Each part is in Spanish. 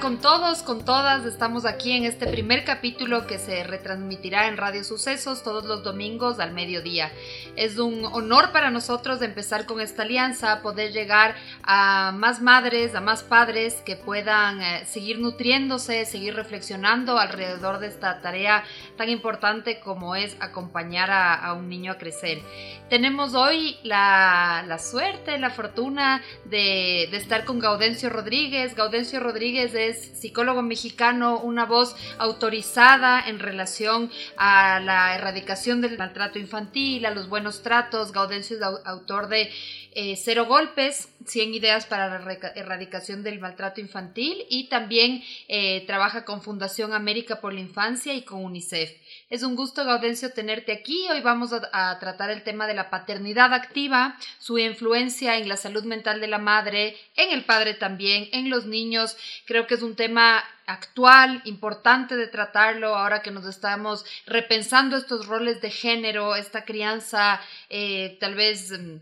Con todos, con todas, estamos aquí en este primer capítulo que se retransmitirá en Radio Sucesos todos los domingos al mediodía. Es un honor para nosotros empezar con esta alianza, poder llegar a más madres, a más padres que puedan eh, seguir nutriéndose, seguir reflexionando alrededor de esta tarea tan importante como es acompañar a, un niño a crecer. Tenemos hoy la, suerte, la fortuna de, de estar con Gaudencio Rodríguez. Gaudencio Rodríguez es psicólogo mexicano, una voz autorizada en relación a la erradicación del maltrato infantil, a los buenos tratos. Gaudencio es autor de eh, Cero Golpes, 100 ideas para la erradicación del maltrato infantil y también eh, trabaja con Fundación América por la Infancia y con UNICEF. Es un gusto, Gaudencio, tenerte aquí. Hoy vamos a, tratar el tema de la paternidad activa, su influencia en la salud mental de la madre, en el padre también, en los niños. Creo que es un tema actual, importante de tratarlo ahora que nos estamos repensando estos roles de género, esta crianza eh, tal vez mm,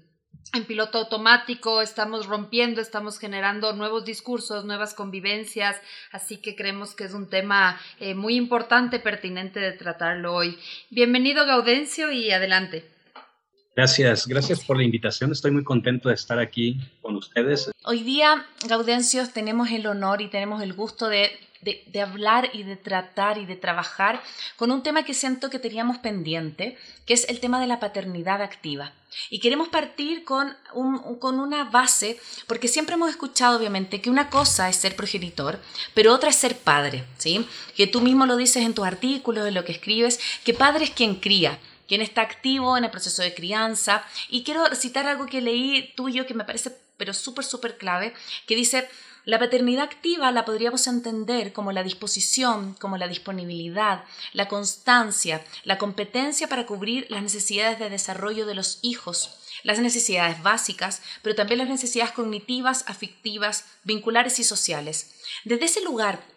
en piloto automático, estamos rompiendo, estamos generando nuevos discursos, nuevas convivencias, así que creemos que es un tema eh, muy importante, pertinente de tratarlo hoy. Bienvenido Gaudencio y adelante. Gracias, gracias por la invitación. Estoy muy contento de estar aquí con ustedes. Hoy día, Gaudencio, tenemos el honor y tenemos el gusto de de, hablar y de tratar y de trabajar con un tema que siento que teníamos pendiente, que es el tema de la paternidad activa. Y queremos partir con, con una base, porque siempre hemos escuchado, obviamente, que una cosa es ser progenitor, pero otra es ser padre, ¿sí? Que tú mismo lo dices en tus artículos, en lo que escribes, que padre es quien cría quien está activo en el proceso de crianza. Y quiero citar algo que leí tuyo que me parece pero súper, súper clave, que dice, la paternidad activa la podríamos entender como la disposición, como la disponibilidad, la constancia, la competencia para cubrir las necesidades de desarrollo de los hijos, las necesidades básicas, pero también las necesidades cognitivas, afectivas, vinculares y sociales. Desde ese lugar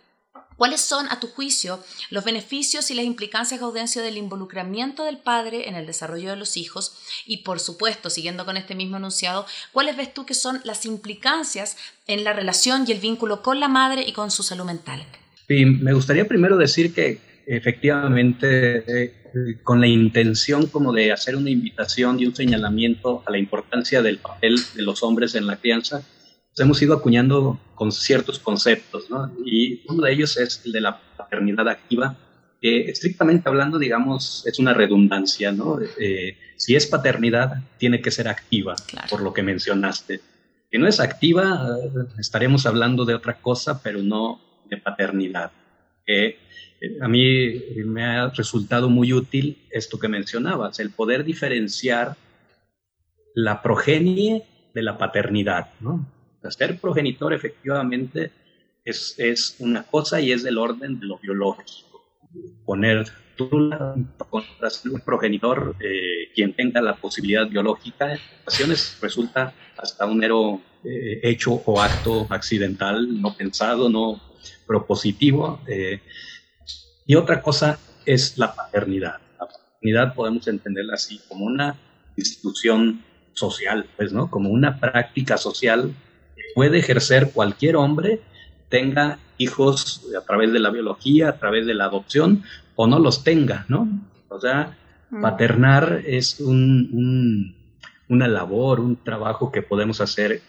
¿Cuáles son, a tu juicio, los beneficios y las implicancias, Gaudencio, del involucramiento del padre en el desarrollo de los hijos? Y, por supuesto, siguiendo con este mismo enunciado, ¿cuáles ves tú que son las implicancias en la relación y el vínculo con la madre y con su salud mental? Sí, me gustaría primero decir que efectivamente, eh, con la intención como de hacer una invitación y un señalamiento a la importancia del papel de los hombres en la crianza, hemos ido acuñando con ciertos conceptos, ¿no? Y uno de ellos es el de la paternidad activa, que estrictamente hablando, digamos, es una redundancia, ¿no? Eh, si es paternidad, tiene que ser activa, por lo que mencionaste. Si no es activa, estaremos hablando de otra cosa, pero no de paternidad. Eh, a mí me ha resultado muy útil esto que mencionabas, el poder diferenciar la progenie de la paternidad, ¿no? Ser progenitor efectivamente es, es, una cosa y es del orden de lo biológico. Poner contra un progenitor, eh, quien tenga la posibilidad biológica, en ocasiones resulta hasta un mero eh, hecho o acto accidental, no pensado, no propositivo. Eh. y otra cosa es la paternidad. La paternidad podemos entenderla así como una institución social, pues, ¿no? Como una práctica social puede ejercer cualquier hombre, tenga hijos a través de la biología, a través de la adopción, o no los tenga, ¿no? O sea, mm. paternar es un, una labor, un trabajo que podemos hacer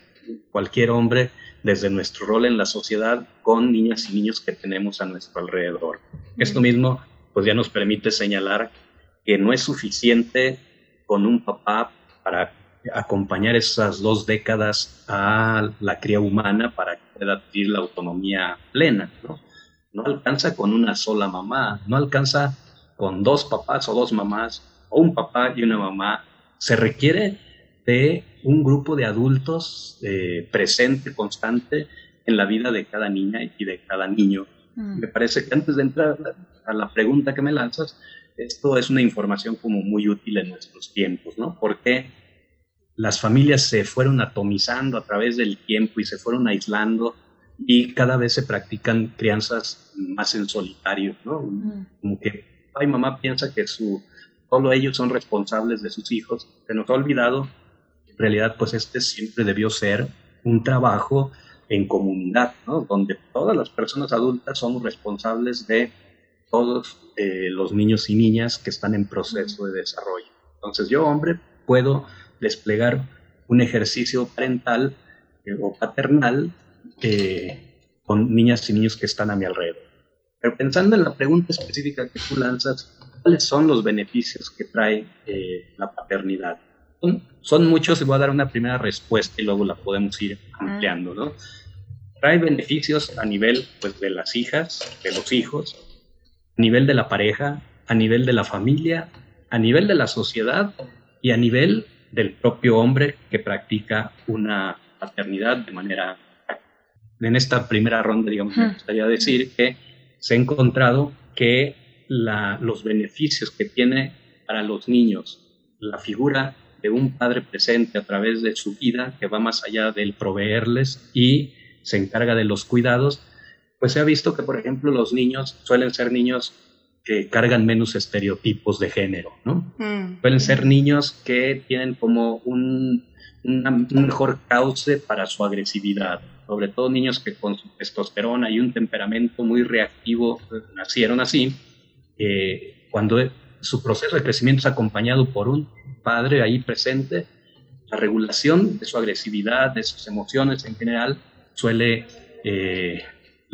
cualquier hombre desde nuestro rol en la sociedad con niñas y niños que tenemos a nuestro alrededor. Mm. Esto mismo pues ya nos permite señalar que no es suficiente con un papá para acompañar esas dos décadas a la cría humana para que pueda adquirir la autonomía plena. ¿no? no alcanza con una sola mamá, no alcanza con dos papás o dos mamás, o un papá y una mamá. Se requiere de un grupo de adultos eh, presente, constante en la vida de cada niña y de cada niño. Mm. Me parece que antes de entrar a la pregunta que me lanzas, esto es una información como muy útil en nuestros tiempos, ¿no? Porque las familias se fueron atomizando a través del tiempo y se fueron aislando y cada vez se practican crianzas más en solitario, ¿no? Mm. Como que, ay, mamá piensa que su, solo ellos son responsables de sus hijos, se nos ha olvidado, en realidad, pues este siempre debió ser un trabajo en comunidad, ¿no? Donde todas las personas adultas son responsables de todos eh, los niños y niñas que están en proceso de desarrollo. Entonces yo, hombre, puedo desplegar un ejercicio parental eh, o paternal eh, con niñas y niños que están a mi alrededor. Pero pensando en la pregunta específica que tú lanzas, ¿cuáles son los beneficios que trae la paternidad? Son, muchos y voy a dar una primera respuesta y luego la podemos ir ampliando, ¿no? Trae beneficios a nivel pues, de las hijas, de los hijos, a nivel de la pareja, a nivel de la familia, a nivel de la sociedad y a nivel del propio hombre que practica una paternidad de manera en esta primera ronda, digamos, me gustaría decir que se ha encontrado que los beneficios que tiene para los niños la figura de un padre presente a través de su vida, que va más allá del proveerles y se encarga de los cuidados, pues se ha visto que, por ejemplo, los niños suelen ser niños que cargan menos estereotipos de género, ¿no? Mm. Suelen ser niños que tienen como un, un mejor cauce para su agresividad, sobre todo niños que con su testosterona y un temperamento muy reactivo eh, nacieron así, eh, cuando su proceso de crecimiento es acompañado por un padre ahí presente, la regulación de su agresividad, de sus emociones en general, suele eh,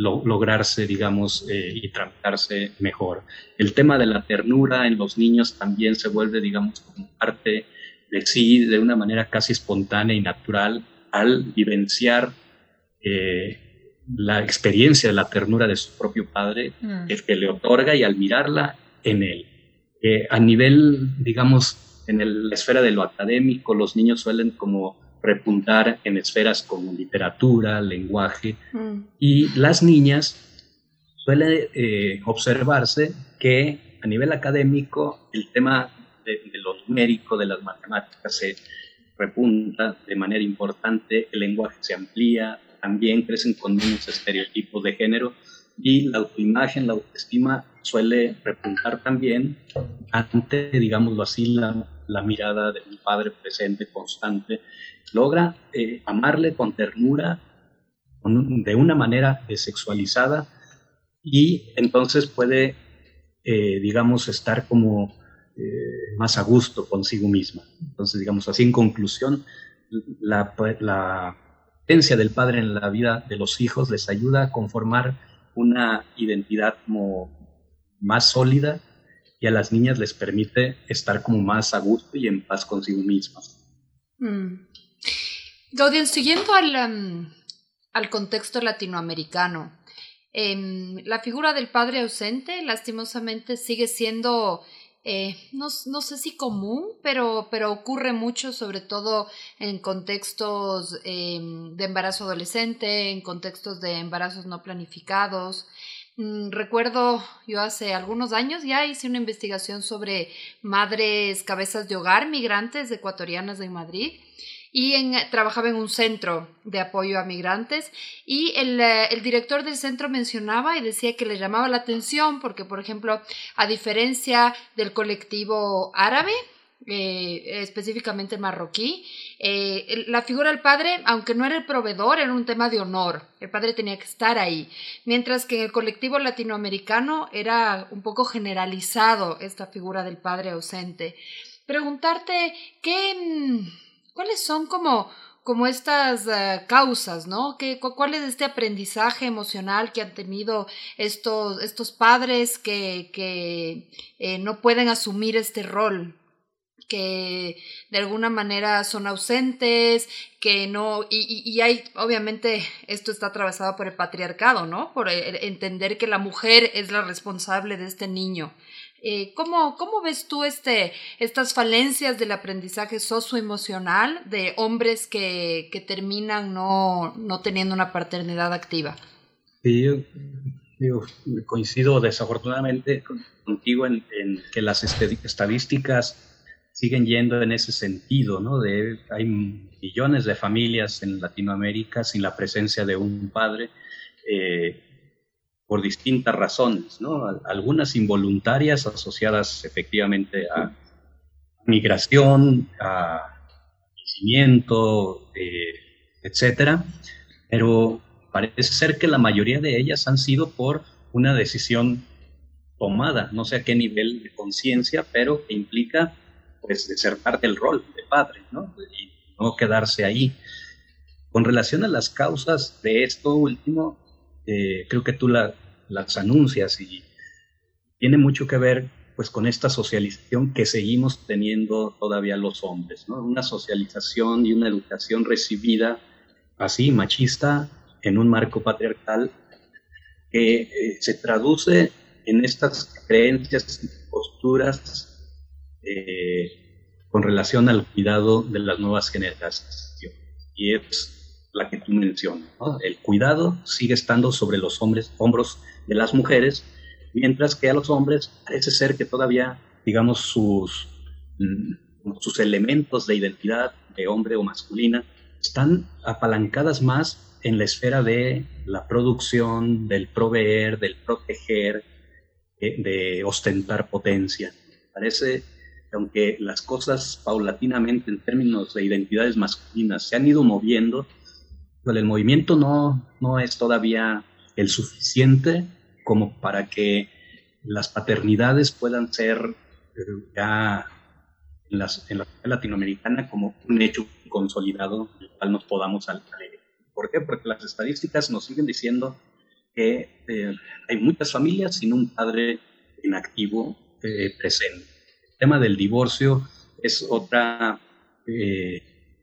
lograrse, digamos, eh, y tratarse mejor. El tema de la ternura en los niños también se vuelve, digamos, como parte de sí, de una manera casi espontánea y natural, al vivenciar eh, la experiencia de la ternura de su propio padre, mm. el que le otorga y al mirarla en él. a nivel, digamos, en la esfera de lo académico, los niños suelen como repuntar en esferas como literatura, lenguaje, mm. y las niñas suele eh, observarse que a nivel académico el tema de, lo numérico, de las matemáticas, se repunta de manera importante, el lenguaje se amplía, también crecen con menos estereotipos de género y la autoimagen, la autoestima suele repuntar también ante, digámoslo así, la, la mirada de un padre presente, constante, logra eh, amarle con ternura, de una manera sexualizada y entonces puede, eh, digamos, estar como eh, más a gusto consigo misma. Entonces, digamos así, en conclusión, la, la presencia del padre en la vida de los hijos les ayuda a conformar una identidad como más sólida y a las niñas les permite estar como más a gusto y en paz consigo mismas. Mm. Gaudien, siguiendo al, em, al contexto latinoamericano, em, la figura del padre ausente lastimosamente sigue siendo, eh, no, sé si común, pero, pero ocurre mucho, sobre todo en contextos em, de embarazo adolescente, en contextos de embarazos no planificados. Mm, recuerdo, yo hace algunos años ya hice una investigación sobre madres cabezas de hogar migrantes ecuatorianas en Madrid y en, trabajaba en un centro de apoyo a migrantes y el, eh, el, director del centro mencionaba y decía que le llamaba la atención porque, por ejemplo, a diferencia del colectivo árabe, eh, específicamente marroquí, eh, la figura del padre, aunque no era el proveedor, era un tema de honor. El padre tenía que estar ahí. Mientras que en el colectivo latinoamericano era un poco generalizado esta figura del padre ausente. Preguntarte qué mm, ¿Cuáles son como, como estas eh, causas, ¿no? ¿Qué, ¿Cuál es este aprendizaje emocional que han tenido estos, estos padres que, que no pueden asumir este rol? Que de alguna manera son ausentes, que no, y, hay, obviamente, esto está atravesado por el patriarcado, ¿no? Por entender que la mujer es la responsable de este niño. Eh, ¿cómo, ¿cómo, ves tú este, estas falencias del aprendizaje socioemocional de hombres que, que terminan no, no, teniendo una paternidad activa? Sí, yo, coincido desafortunadamente contigo en que las estadísticas siguen yendo en ese sentido, ¿no? De, hay millones de familias en Latinoamérica sin la presencia de un padre eh, por distintas razones, ¿no? Algunas involuntarias asociadas efectivamente a migración, a crecimiento, eh, etcétera, pero parece ser que la mayoría de ellas han sido por una decisión tomada, no sé a qué nivel de conciencia, pero que implica pues desertar del rol de padre, ¿no? Y no quedarse ahí. Con relación a las causas de esto último, eh, creo que tú las anuncias y tiene mucho que ver pues con esta socialización que seguimos teniendo todavía los hombres, ¿no? Una socialización y una educación recibida así, machista, en un marco patriarcal que eh, se traduce en estas creencias y posturas eh, con relación al cuidado de las nuevas generaciones. Y es la que tú mencionas. El cuidado sigue estando sobre los hombres, hombros de las mujeres, mientras que a los hombres parece ser que todavía, digamos, sus, mm, sus elementos de identidad de hombre o masculina están apalancadas más en la esfera de la producción, del proveer, del proteger, de, de ostentar potencia. Parece aunque las cosas paulatinamente en términos de identidades masculinas se han ido moviendo, el movimiento no, no es todavía el suficiente como para que las paternidades puedan ser eh, ya en, las, en la latinoamericana como un hecho consolidado del cual nos podamos alejar. ¿Por qué? Porque las estadísticas nos siguen diciendo que eh, hay muchas familias sin un padre en activo eh, presente tema del divorcio es otra eh,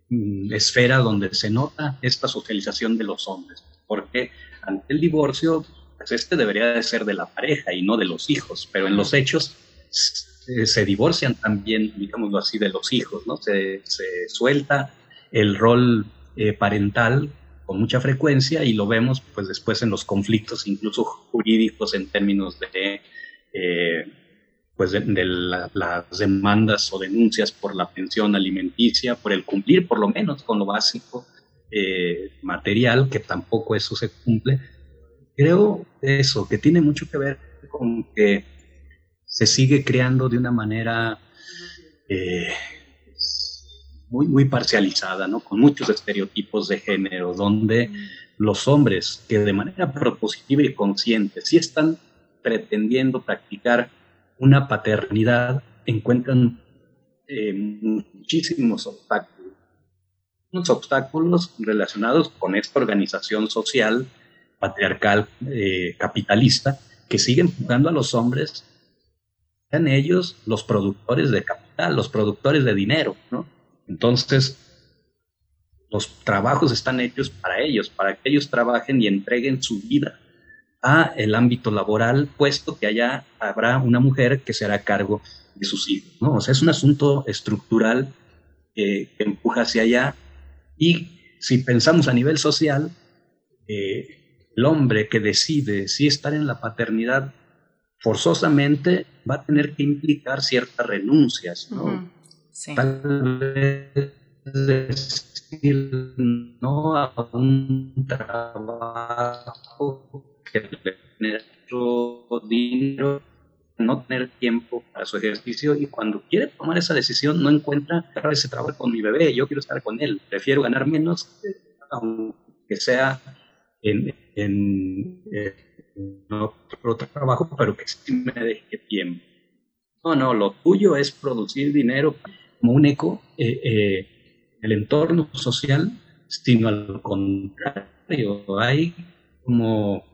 mm, esfera donde se nota esta socialización de los hombres, porque ante el divorcio, pues este debería de ser de la pareja y no de los hijos, pero en los hechos se divorcian también, digámoslo así, de los hijos, ¿no? Se, suelta el rol eh, parental con mucha frecuencia y lo vemos pues después en los conflictos incluso jurídicos en términos de eh, pues de, las demandas o denuncias por la pensión alimenticia, por el cumplir por lo menos con lo básico eh, material, que tampoco eso se cumple. Creo eso, que tiene mucho que ver con que se sigue creando de una manera eh, muy, muy parcializada, ¿no? con muchos estereotipos de género, donde los hombres que de manera propositiva y consciente sí están pretendiendo practicar una paternidad encuentran eh, muchísimos obstáculos. Unos obstáculos relacionados con esta organización social patriarcal eh, capitalista que sigue empujando a los hombres, sean ellos los productores de capital, los productores de dinero, ¿no? Entonces, los trabajos están hechos para ellos, para que ellos trabajen y entreguen su vida a el ámbito laboral, puesto que allá habrá una mujer que se hará cargo de sus hijos. ¿no? O sea, es un asunto estructural que empuja hacia allá. Y si pensamos a nivel social, eh, el hombre que decide si estar en la paternidad forzosamente va a tener que implicar ciertas renuncias, ¿no? Tal vez decir no a un trabajo que tener dinero, no tener tiempo para su ejercicio y cuando quiere tomar esa decisión no encuentra ese trabajo con mi bebé, yo quiero estar con él, prefiero ganar menos, aunque sea en, en, otro trabajo, pero que sí me deje tiempo. No, no, lo tuyo es producir dinero como un eco, eh, eh, el entorno social, sino al contrario, hay como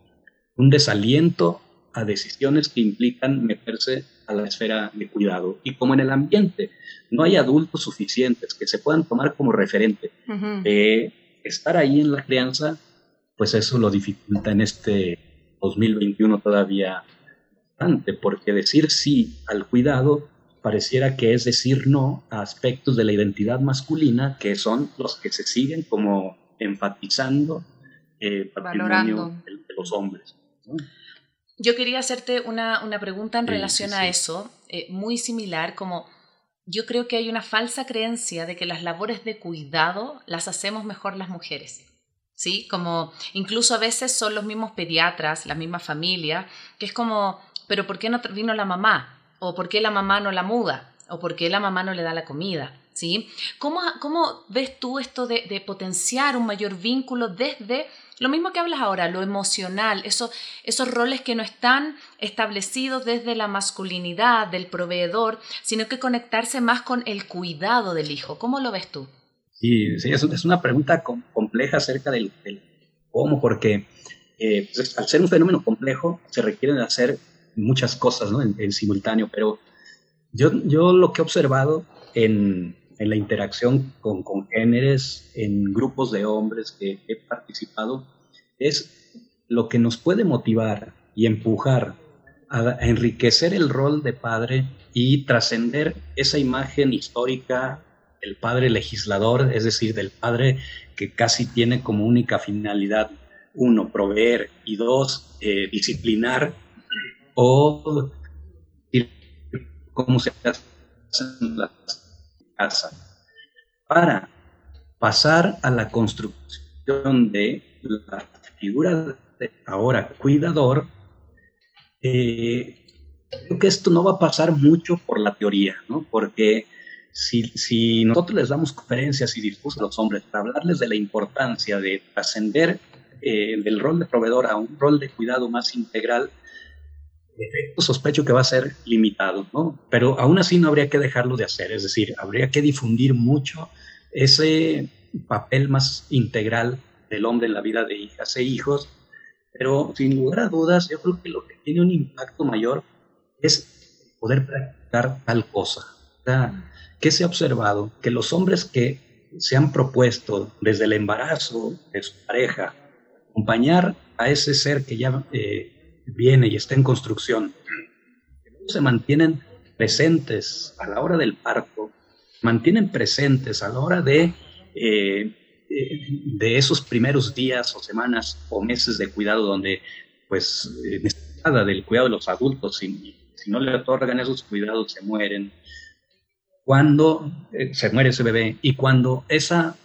un desaliento a decisiones que implican meterse a la esfera de cuidado. Y como en el ambiente no hay adultos suficientes que se puedan tomar como referente, estar ahí en la crianza, pues eso lo dificulta en este 2021 todavía bastante, porque decir sí al cuidado pareciera que es decir no a aspectos de la identidad masculina que son los que se siguen como enfatizando eh, Valorando. De, los hombres. Yo quería hacerte una, pregunta en relación a eso, eh, muy similar, como yo creo que hay una falsa creencia de que las labores de cuidado las hacemos mejor las mujeres. ¿Sí? Como incluso a veces son los mismos pediatras, la misma familia, que es como, pero ¿por qué no vino la mamá? o por qué la mamá no la muda, o por qué la mamá no le da la comida. ¿sí? ¿Cómo, cómo ves tú esto de, potenciar un mayor vínculo desde lo mismo que hablas ahora, lo emocional, esos roles que no están establecidos desde la masculinidad del proveedor, sino que conectarse más con el cuidado del hijo? ¿Cómo lo ves tú? Sí, sí es, una pregunta compleja acerca del, cómo, porque eh, pues, al ser un fenómeno complejo se requieren hacer muchas cosas ¿no? en, simultáneo, pero yo, yo lo que he observado en, en la interacción con congéneres, en grupos de hombres que he participado, es lo que nos puede motivar y empujar a, enriquecer el rol de padre y trascender esa imagen histórica del padre legislador, es decir, del padre que casi tiene como única finalidad, uno, proveer y dos, eh, disciplinar o cómo se hacen las casas para pasar a la construcción de la figura de ahora cuidador, eh, creo que esto no va a pasar mucho por la teoría, ¿no? Porque si, si nosotros les damos conferencias y discursos a los hombres para hablarles de la importancia de trascender eh, del rol de proveedor a un rol de cuidado más integral, sospecho que va a ser limitado, ¿no? Pero aún así no habría que dejarlo de hacer, es decir, habría que difundir mucho ese papel más integral del hombre en la vida de hijas e hijos, pero sin lugar a dudas, yo creo que lo que tiene un impacto mayor es poder practicar tal cosa. O sea, ¿qué se ha observado? Que los hombres que se han propuesto desde el embarazo de su pareja acompañar a ese ser que ya eh, viene y está en construcción, se mantienen presentes a la hora del parto, mantienen presentes a la hora de, eh, eh, de esos primeros días o semanas o meses de cuidado donde pues nada del cuidado de los adultos, si, no le otorgan esos cuidados se mueren, cuando eh, se muere ese bebé y cuando esa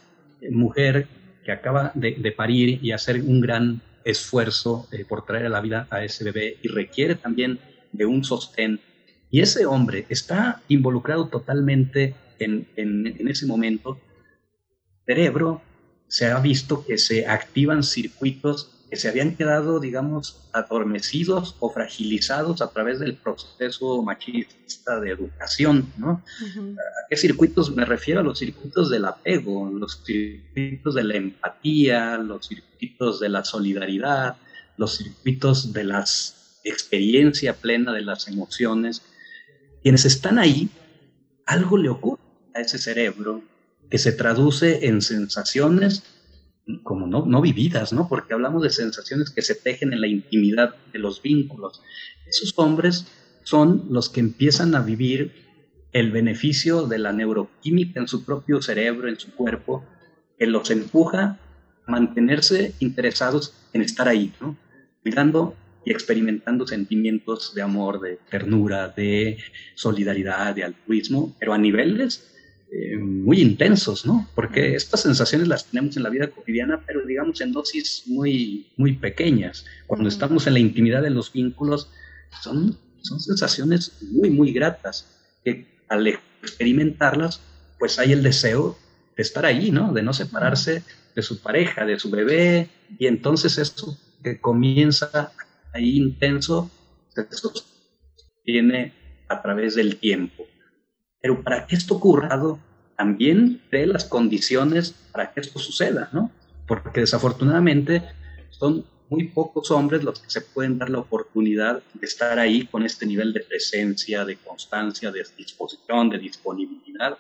mujer que acaba de parir y hacer un gran esfuerzo eh, por traer a la vida a ese bebé y requiere también de un sostén. Y ese hombre está involucrado totalmente en, en, ese momento. cerebro se ha visto que se activan circuitos que se habían quedado, digamos, adormecidos o fragilizados a través del proceso machista de educación, ¿no? ¿A qué circuitos me refiero? A los circuitos del apego, los circuitos de la empatía, los circuitos de la solidaridad, los circuitos de la experiencia plena de las emociones. Quienes están ahí, algo le ocurre a ese cerebro que se traduce en sensaciones como no, no vividas, ¿no? Porque hablamos de sensaciones que se tejen en la intimidad de los vínculos. Esos hombres son los que empiezan a vivir el beneficio de la neuroquímica en su propio cerebro, en su cuerpo, que los empuja a mantenerse interesados en estar ahí, ¿no? Cuidando y experimentando sentimientos de amor, de ternura, de solidaridad, de altruismo, pero a niveles eh, muy intensos, ¿no? Porque estas sensaciones las tenemos en la vida cotidiana, pero digamos en dosis muy, muy pequeñas. Cuando estamos en la intimidad de los vínculos, son, son sensaciones muy, muy gratas, que al experimentarlas, pues hay el deseo de estar ahí, ¿no? De no separarse de su pareja, de su bebé, y entonces eso que comienza ahí intenso, se sostiene a través del tiempo. Pero para que esto ocurra, también cree las condiciones para que esto suceda, ¿no? Porque desafortunadamente son muy pocos hombres los que se pueden dar la oportunidad de estar ahí con este nivel de presencia, de constancia, de disposición, de disponibilidad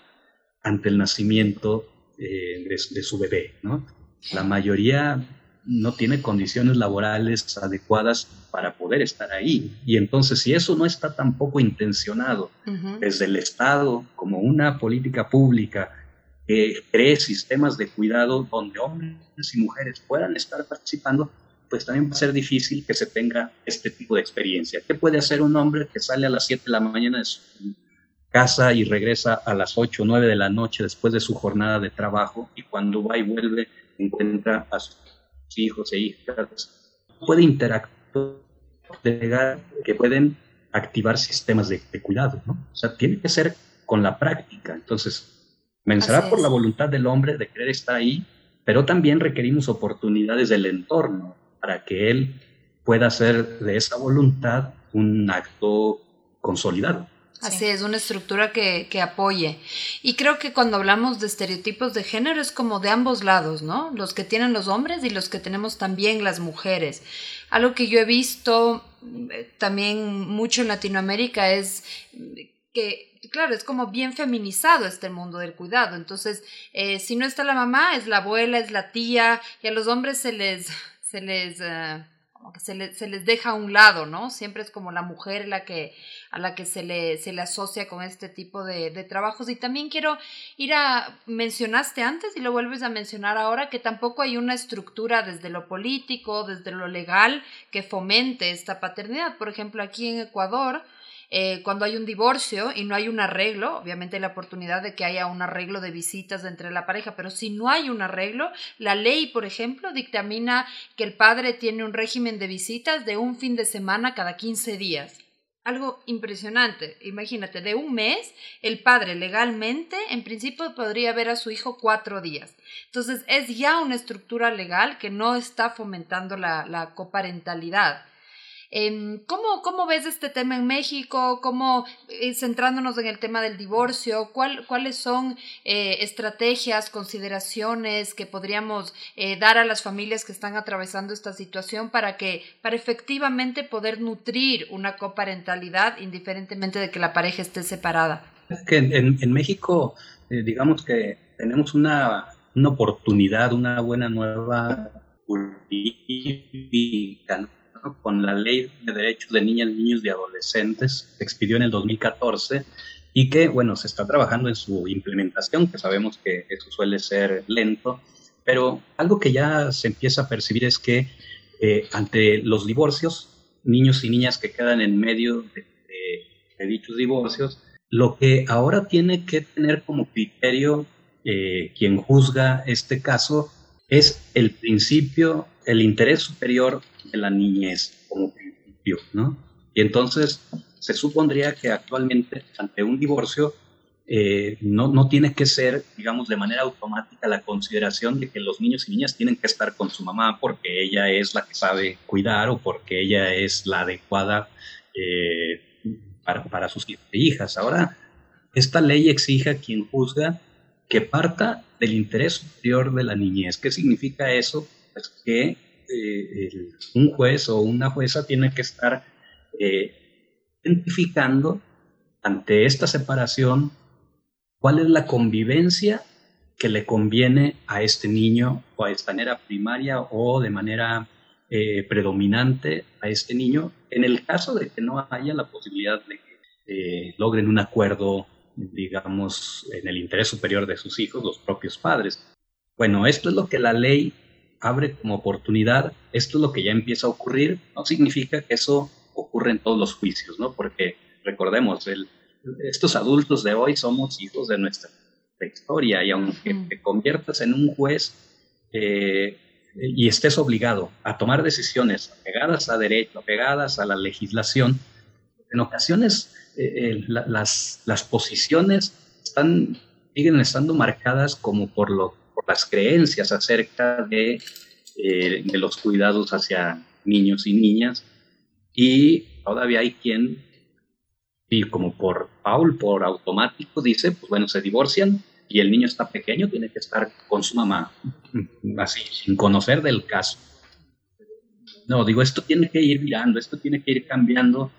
ante el nacimiento eh, de, su bebé. ¿no? La mayoría no tiene condiciones laborales adecuadas para poder estar ahí. Y entonces, si eso no está tampoco intencionado desde el Estado como una política pública que cree sistemas de cuidado donde hombres y mujeres puedan estar participando, pues también va a ser difícil que se tenga este tipo de experiencia. ¿Qué puede hacer un hombre que sale a las 7 de la mañana de su casa y regresa a las 8 o 9 de la noche después de su jornada de trabajo y cuando va y vuelve encuentra a sus hijos e hijas? Puede interactuar, que pueden activar sistemas de, cuidado, ¿no? O sea, tiene que ser con la práctica. Entonces, comenzará por la voluntad del hombre de querer estar ahí, pero también requerimos oportunidades del entorno para que él pueda hacer de esa voluntad un acto consolidado. Así es, una estructura que, que, apoye. Y creo que cuando hablamos de estereotipos de género es como de ambos lados, ¿no? Los que tienen los hombres y los que tenemos también las mujeres. Algo que yo he visto eh, también mucho en Latinoamérica es que, claro, es como bien feminizado este mundo del cuidado. Entonces, eh, si no está la mamá, es la abuela, es la tía, y a los hombres se les, se les, se, les deja a un lado, ¿no? Siempre es como la mujer la que, a la que se le, se le asocia con este tipo de, de trabajos. Y también quiero ir a, mencionaste antes y lo vuelves a mencionar ahora, que tampoco hay una estructura desde lo político, desde lo legal, que fomente esta paternidad. Por ejemplo, aquí en Ecuador, eh, cuando hay un divorcio y no hay un arreglo, obviamente hay la oportunidad de que haya un arreglo de visitas entre la pareja, pero si no hay un arreglo, la ley, por ejemplo, dictamina que el padre tiene un régimen de visitas de un fin de semana cada 15 días. Algo impresionante. Imagínate, de un mes, el padre legalmente, en principio, podría ver a su hijo cuatro días. Entonces, es ya una estructura legal que no está fomentando la, la coparentalidad. ¿Cómo, ¿Cómo ves este tema en México? ¿Cómo, eh, centrándonos en el tema del divorcio, ¿cuál, cuáles son eh, estrategias, consideraciones que podríamos eh, dar a las familias que están atravesando esta situación para que, para efectivamente poder nutrir una coparentalidad indiferentemente de que la pareja esté separada? que en, México, digamos que tenemos una, una oportunidad, una buena nueva política con la Ley de Derechos de Niñas, Niños y Adolescentes, se expidió en el 2014 y que, bueno, se está trabajando en su implementación, que sabemos que eso suele ser lento, pero algo que ya se empieza a percibir es que eh, ante los divorcios, niños y niñas que quedan en medio de, dichos divorcios, lo que ahora tiene que tener como criterio eh, quien juzga este caso es el principio, el interés superior de la niñez como principio, ¿no? Y entonces se supondría que actualmente ante un divorcio eh, no, no tiene que ser, digamos, de manera automática la consideración de que los niños y niñas tienen que estar con su mamá porque ella es la que sabe cuidar o porque ella es la adecuada eh, para, para, sus e hijas. Ahora, esta ley exige a quien juzga que parta del interés superior de la niñez. ¿Qué significa eso? Pues que eh, un juez o una jueza tiene que estar eh, identificando ante esta separación cuál es la convivencia que le conviene a este niño o a esta manera primaria o de manera eh, predominante a este niño en el caso de que no haya la posibilidad de que logren un acuerdo, digamos, en el interés superior de sus hijos, los propios padres. Bueno, esto es lo que la ley abre como oportunidad, esto es lo que ya empieza a ocurrir, no significa que eso ocurre en todos los juicios, ¿no? Porque recordemos, el, estos adultos de hoy somos hijos de nuestra historia y aunque te conviertas en un juez eh, y estés obligado a tomar decisiones apegadas a derecho, apegadas a la legislación, en ocasiones eh, eh, las, las posiciones están, siguen estando marcadas como por lo las creencias acerca de, eh, de los cuidados hacia niños y niñas. Y todavía hay quien, y como por Paul, por automático, dice, pues bueno, se divorcian y el niño está pequeño, tiene que estar con su mamá, así, sin conocer del caso. No, digo, esto tiene que ir mirando, esto tiene que ir cambiando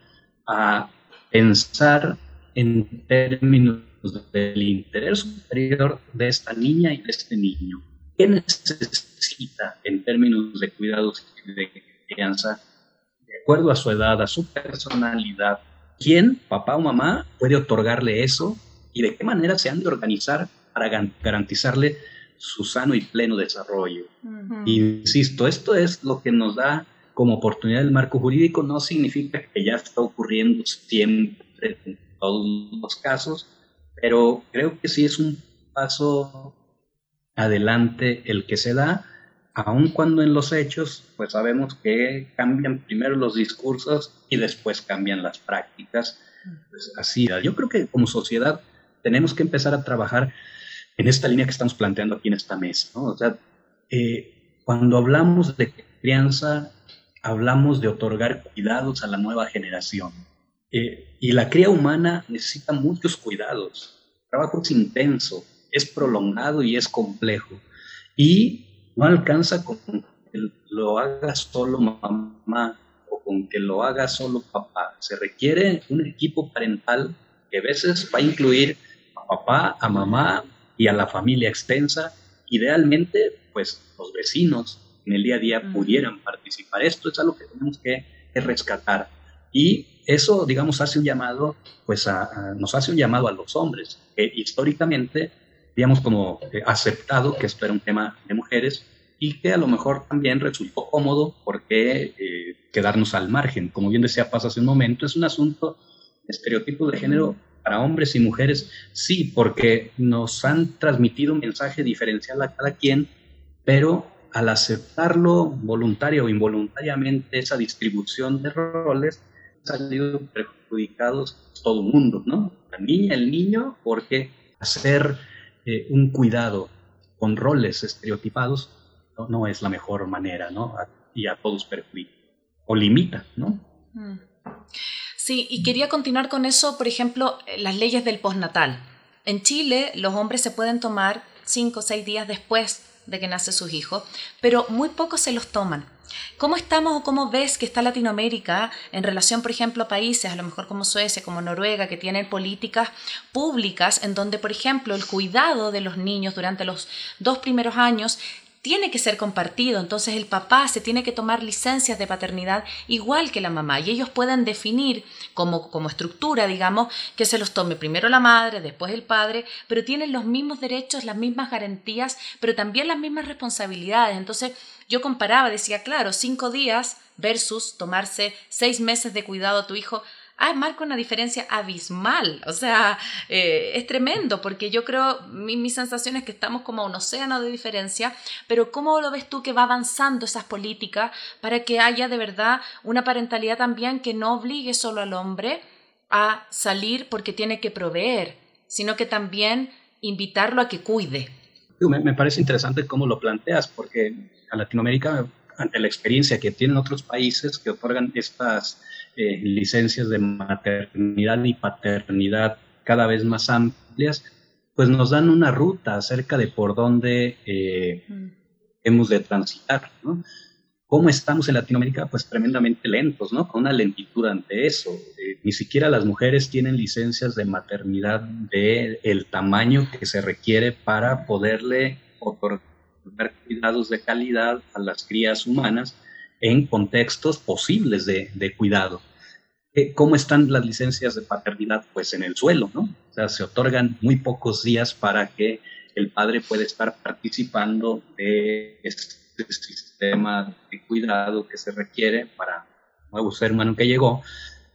a pensar en términos del interés superior de esta niña y de este niño. ¿Qué necesita en términos de cuidados y de crianza de acuerdo a su edad, a su personalidad? ¿Quién, papá o mamá, puede otorgarle eso y de qué manera se han de organizar para garantizarle su sano y pleno desarrollo? Insisto, esto es lo que nos da como oportunidad del marco jurídico, no significa que ya está ocurriendo siempre en todos los casos, pero creo que sí es un paso adelante el que se da, aun cuando en los hechos, pues sabemos que cambian primero los discursos y después cambian las prácticas. Pues así, yo creo que como sociedad tenemos que empezar a trabajar en esta línea que estamos planteando aquí en esta mesa. O sea, eh, cuando hablamos de crianza, hablamos de otorgar cuidados a la nueva generación. Eh, y la cría humana necesita muchos cuidados. El trabajo es intenso, es prolongado y es complejo. Y no alcanza con que lo haga solo mamá o con que lo haga solo papá. Se requiere un equipo parental que a veces va a incluir a papá, a mamá y a la familia extensa. Idealmente, pues los vecinos en el día a día pudieran participar. Esto es algo que tenemos que, rescatar. Y eso, digamos, hace un llamado, pues nos hace un llamado a los hombres, que históricamente, digamos, como eh, aceptado que esto era un tema de mujeres y que a lo mejor también resultó cómodo porque eh, quedarnos al margen. Como bien decía Paz hace un momento, es un asunto de estereotipo de género para hombres y mujeres, sí, porque nos han transmitido un mensaje diferencial a cada quien, pero al aceptarlo voluntaria o involuntariamente esa distribución de roles, salido perjudicados todo el mundo, ¿no? La niña, el niño, porque hacer eh, un cuidado con roles estereotipados no, es la mejor manera, ¿no? y a todos perjudica o limita, ¿no? Mm. Sí, y quería continuar con eso, por ejemplo, las leyes del postnatal. En Chile, los hombres se pueden tomar cinco o seis días después de que nace sus hijos, pero muy pocos se los toman. ¿Cómo estamos o cómo ves que está Latinoamérica en relación, por ejemplo, a países, a lo mejor como Suecia, como Noruega, que tienen políticas públicas en donde, por ejemplo, el cuidado de los niños durante los dos primeros años tiene que ser compartido, entonces el papá se tiene que tomar licencias de paternidad igual que la mamá y ellos pueden definir como, como estructura, digamos, que se los tome primero la madre, después el padre, pero tienen los mismos derechos, las mismas garantías, pero también las mismas responsabilidades. Entonces yo comparaba, decía, claro, cinco días versus tomarse seis meses de cuidado a tu hijo, ah, marca una diferencia abismal. O sea, eh, es tremendo porque yo creo, mi, sensación es que estamos como un océano de diferencia, pero ¿cómo lo ves tú que va avanzando esas políticas para que haya de verdad una parentalidad también que no obligue solo al hombre a salir porque tiene que proveer, sino que también invitarlo a que cuide? Me parece interesante cómo lo planteas, porque a Latinoamérica, ante la experiencia que tienen otros países que otorgan estas eh, licencias de maternidad y paternidad cada vez más amplias, pues nos dan una ruta acerca de por dónde eh, mm. hemos de transitar, ¿no? ¿Cómo estamos en Latinoamérica? Pues tremendamente lentos, ¿no? Con una lentitud ante eso. Eh, ni siquiera las mujeres tienen licencias de maternidad del el tamaño que se requiere para poderle otorgar cuidados de calidad a las crías humanas en contextos posibles de, cuidado. Eh, ¿Cómo están las licencias de paternidad? Pues en el suelo, ¿no? O sea, se otorgan muy pocos días para que el padre pueda estar participando de este sistema de cuidado que se requiere para un nuevo ser humano que llegó.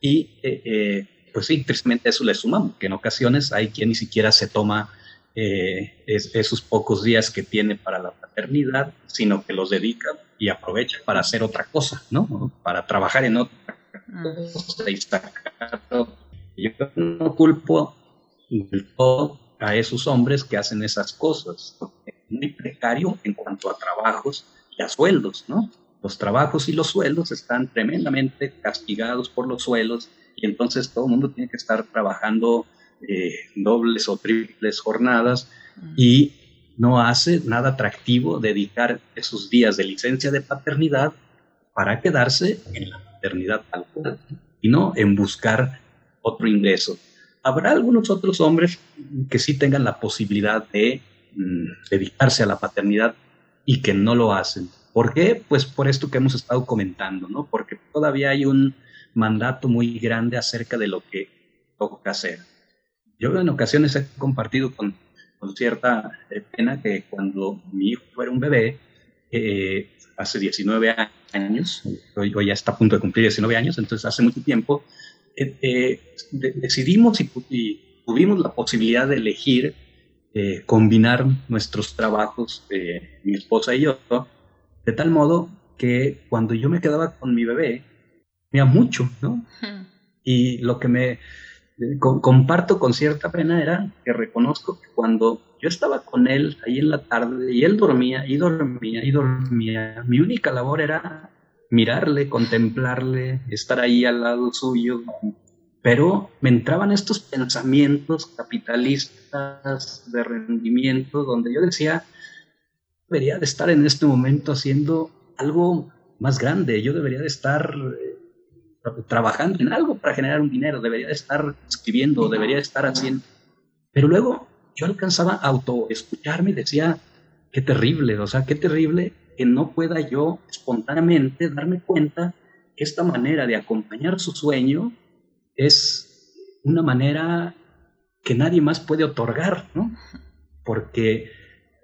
Y eh, eh, pues sí, tristemente eso le sumamos, que en ocasiones hay quien ni siquiera se toma esos pocos días que tiene para la paternidad, sino que los dedica y aprovecha para hacer otra cosa, ¿no? Para trabajar en otra cosa Yo no culpo a esos hombres que hacen esas cosas. Es muy precario en cuanto a trabajos y a sueldos, ¿no? Los trabajos y los sueldos están tremendamente castigados por los sueldos y entonces todo el mundo tiene que estar trabajando eh, dobles o triples jornadas y no hace nada atractivo dedicar esos días de licencia de paternidad para quedarse en la maternidad tal cual y no en buscar otro ingreso. Habrá algunos otros hombres que sí tengan la posibilidad de mm, dedicarse a la paternidad y que no lo hacen. ¿Por qué? Pues por esto que hemos estado comentando, ¿no? Porque todavía hay un mandato muy grande acerca de lo que toca hacer. Yo en ocasiones he compartido con, con cierta eh, pena que cuando mi hijo era un bebé, eh, hace 19 años, hoy, ya está a punto de cumplir 19 años, entonces hace mucho tiempo, eh, eh, decidimos y, tuvimos la posibilidad de elegir combinar nuestros trabajos, mi esposa y yo, de tal modo que cuando yo me quedaba con mi bebé, me mucho, ¿no? Y lo que me comparto con cierta pena era que reconozco que cuando yo estaba con él ahí en la tarde y él dormía y dormía y dormía. Mi única labor era mirarle, contemplarle, estar ahí al lado suyo. Pero me entraban estos pensamientos capitalistas de rendimiento donde yo decía, debería de estar en este momento haciendo algo más grande, yo debería de estar trabajando en algo para generar un dinero, debería de estar escribiendo, debería de estar haciendo. Pero luego yo alcanzaba a autoescucharme y decía, qué terrible, o sea, qué terrible que no pueda yo espontáneamente darme cuenta que esta manera de acompañar su sueño es una manera que nadie más puede otorgar, ¿no? Porque